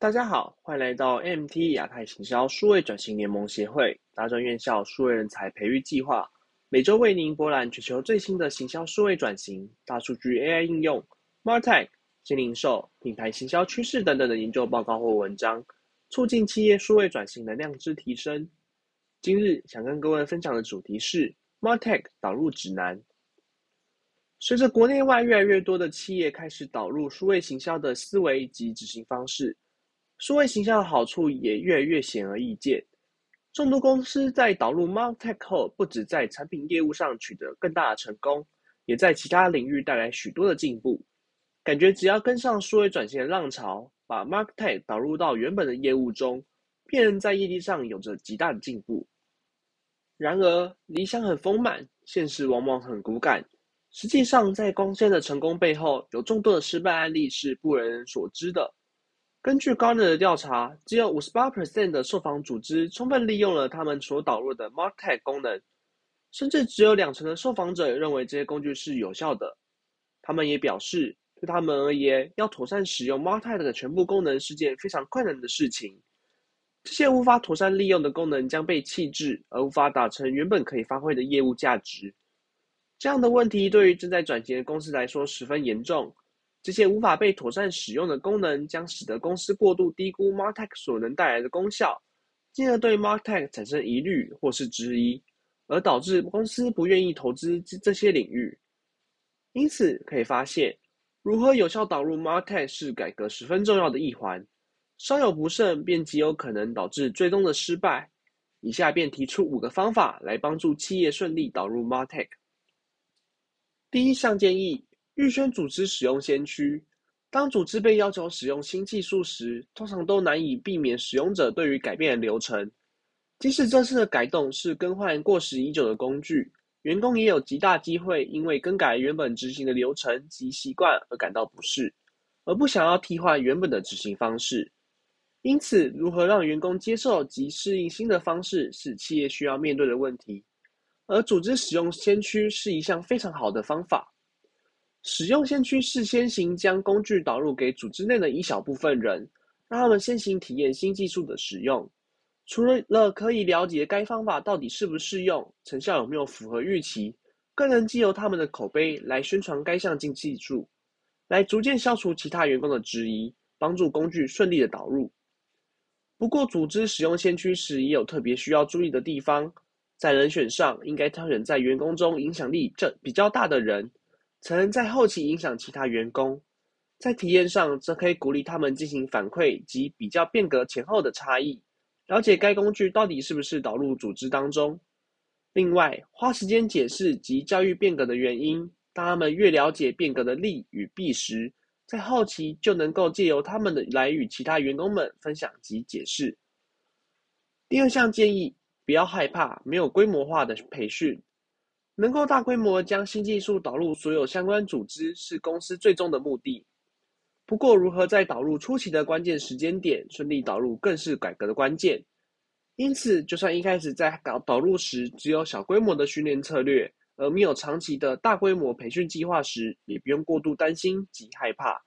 大家好，欢迎来到 MT 亚太行销数位转型联盟协会大专院校数位人才培育计划，每周为您博览全球最新的行销数位转型、大数据 AI 应用、Martech、新零售、品牌行销趋势等等的研究报告或文章，促进企业数位转型能量之提升。今日想跟各位分享的主题是 Martech 导入指南。随着国内外越来越多的企业开始导入数位行销的思维及执行方式，数位行销的好处也越来越显而易见。众多公司在导入 Martech 后，不止在产品业务上取得更大的成功，也在其他领域带来许多的进步。感觉只要跟上数位转型的浪潮，把 Martech 导入到原本的业务中，便能在业绩上有着极大的进步。然而，理想很丰满，现实往往很骨感。实际上，在光鲜的成功背后，有众多的失败案例是不为人所知的。根据 Gartner 的调查，只有五十八 percent 的受访组织充分利用了他们所导入的 Martech 功能，甚至只有两成的受访者认为这些工具是有效的。他们也表示，对他们而言，要妥善使用 Martech 的全部功能是件非常困难的事情。这些无法妥善利用的功能将被弃置，而无法达成原本可以发挥的业务价值。这样的问题对于正在转型的公司来说十分严重。这些无法被妥善使用的功能，将使得公司过度低估 Martech 所能带来的功效，进而对 Martech 产生疑虑或是质疑，而导致公司不愿意投资这这些领域。因此，可以发现，如何有效导入 Martech 是改革十分重要的一环。稍有不慎，便极有可能导致最终的失败。以下便提出五个方法来帮助企业顺利导入 Martech。第一项建议：预先组织使用先驱。当组织被要求使用新技术时，通常都难以避免使用者对于改变的流程。即使这次的改动是更换过时已久的工具，员工也有极大机会因为更改原本执行的流程及习惯而感到不适，而不想要替换原本的执行方式。因此，如何让员工接受及适应新的方式，是企业需要面对的问题。而组织使用先驱是一项非常好的方法。使用先驱是先行将工具导入给组织内的一小部分人，让他们先行体验新技术的使用。除了了可以了解该方法到底适不适用、成效有没有符合预期，更能借由他们的口碑来宣传该项新技术，来逐渐消除其他员工的质疑，帮助工具顺利的导入。不过，组织使用先驱时也有特别需要注意的地方。在人选上，应该挑选在员工中影响力这比较大的人，才能在后期影响其他员工。在体验上，则可以鼓励他们进行反馈及比较变革前后的差异，了解该工具到底是不是导入组织当中。另外，花时间解释及教育变革的原因，当他们越了解变革的利与弊时，在后期就能够借由他们的来与其他员工们分享及解释。第二项建议。不要害怕没有规模化的培训，能够大规模将新技术导入所有相关组织是公司最终的目的。不过，如何在导入初期的关键时间点顺利导入，更是改革的关键。因此，就算一开始在导导入时只有小规模的训练策略，而没有长期的大规模培训计划时，也不用过度担心及害怕。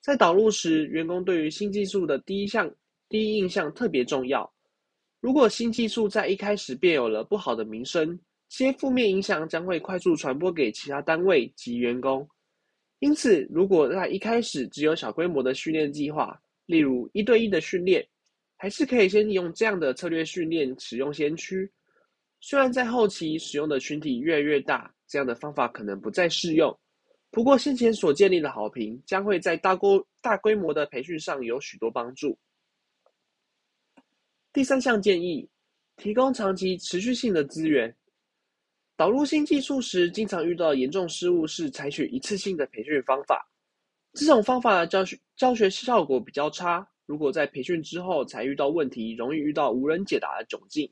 在导入时，员工对于新技术的第一项第一印象特别重要。如果新技术在一开始便有了不好的名声，些负面影响将会快速传播给其他单位及员工。因此，如果在一开始只有小规模的训练计划，例如一对一的训练，还是可以先用这样的策略训练使用先驱。虽然在后期使用的群体越来越大，这样的方法可能不再适用。不过，先前所建立的好评将会在大规大规模的培训上有许多帮助。第三项建议，提供长期持续性的资源。导入新技术时，经常遇到严重失误是采取一次性的培训方法。这种方法的教学教学效果比较差。如果在培训之后才遇到问题，容易遇到无人解答的窘境。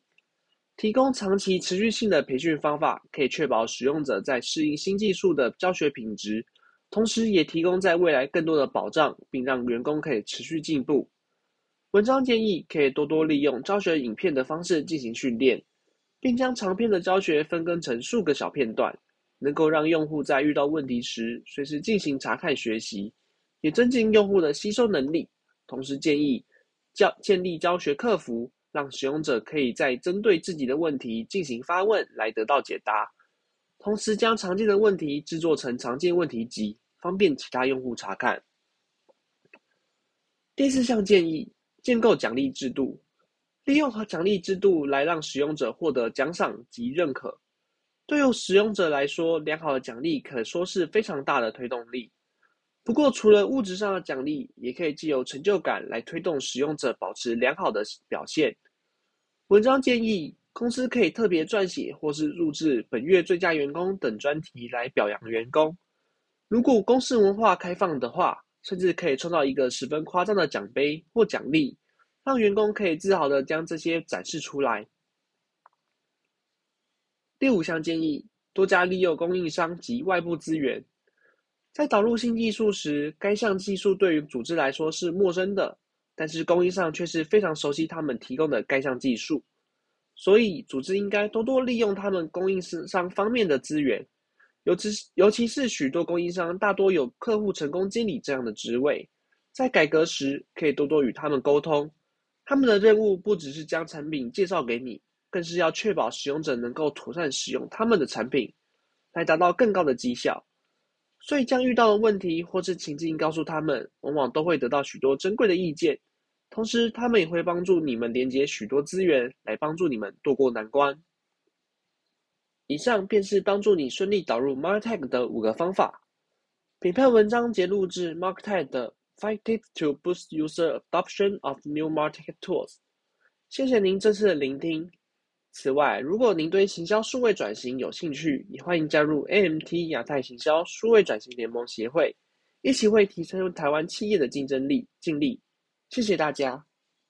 提供长期持续性的培训方法，可以确保使用者在适应新技术的教学品质，同时也提供在未来更多的保障，并让员工可以持续进步。文章建议可以多多利用教学影片的方式进行训练，并将长篇的教学分割成数个小片段，能够让用户在遇到问题时随时进行查看学习，也增进用户的吸收能力。同时建议教建立教学客服，让使用者可以在针对自己的问题进行发问来得到解答。同时将常见的问题制作成常见问题集，方便其他用户查看。第四项建议：建构奖励制度，利用和奖励制度来让使用者获得奖赏及认可。对于使用者来说，良好的奖励可说是非常大的推动力。不过，除了物质上的奖励，也可以既有成就感来推动使用者保持良好的表现。文章建议，公司可以特别撰写或是录制本月最佳员工等专题来表扬员工。如果公司文化开放的话，甚至可以创造一个十分夸张的奖杯或奖励，让员工可以自豪的将这些展示出来。第五项建议：多加利用供应商及外部资源。在导入新技术时，该项技术对于组织来说是陌生的，但是供应商却是非常熟悉他们提供的该项技术，所以组织应该多多利用他们供应商方面的资源。尤其尤其是许多供应商大多有客户成功经理这样的职位，在改革时可以多多与他们沟通。他们的任务不只是将产品介绍给你，更是要确保使用者能够妥善使用他们的产品，来达到更高的绩效。所以将遇到的问题或是情境告诉他们，往往都会得到许多珍贵的意见。同时，他们也会帮助你们连接许多资源，来帮助你们渡过难关。以上便是帮助你顺利导入 Martech 的五个方法。本篇文章节录自 Martech 的 Five Tips to Boost User Adoption of New Martech Tools。谢谢您这次的聆听。此外，如果您对行销数位转型有兴趣，也欢迎加入 AMT 亚太行销数位转型联盟协会，一起为提升台湾企业的竞争力尽力。谢谢大家。